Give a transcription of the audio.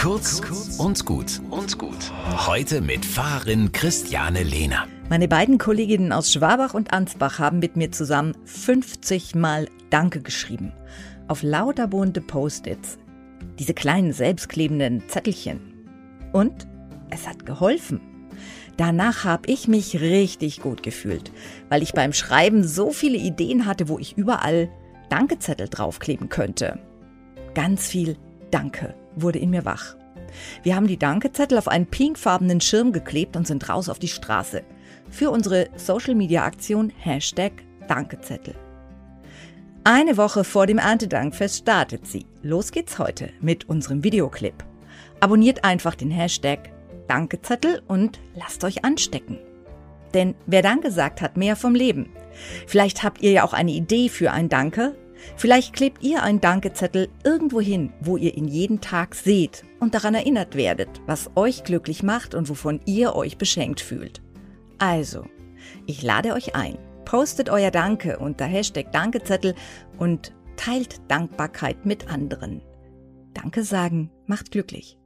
Kurz und gut und gut. Heute mit Fahrerin Christiane Lehner. Meine beiden Kolleginnen aus Schwabach und Ansbach haben mit mir zusammen 50 Mal Danke geschrieben. Auf lauter bunte Post-its. Diese kleinen selbstklebenden Zettelchen. Und es hat geholfen. Danach habe ich mich richtig gut gefühlt, weil ich beim Schreiben so viele Ideen hatte, wo ich überall Dankezettel draufkleben könnte. Ganz viel Danke wurde in mir wach. Wir haben die Dankezettel auf einen pinkfarbenen Schirm geklebt und sind raus auf die Straße. Für unsere Social Media Aktion Hashtag Dankezettel. Eine Woche vor dem Erntedankfest startet sie. Los geht's heute mit unserem Videoclip. Abonniert einfach den Hashtag Dankezettel und lasst euch anstecken. Denn wer Danke sagt, hat mehr vom Leben. Vielleicht habt ihr ja auch eine Idee für ein Danke. Vielleicht klebt ihr einen Dankezettel irgendwo hin, wo ihr ihn jeden Tag seht und daran erinnert werdet, was euch glücklich macht und wovon ihr euch beschenkt fühlt. Also, ich lade euch ein. Postet euer Danke unter Hashtag Dankezettel und teilt Dankbarkeit mit anderen. Danke sagen macht glücklich.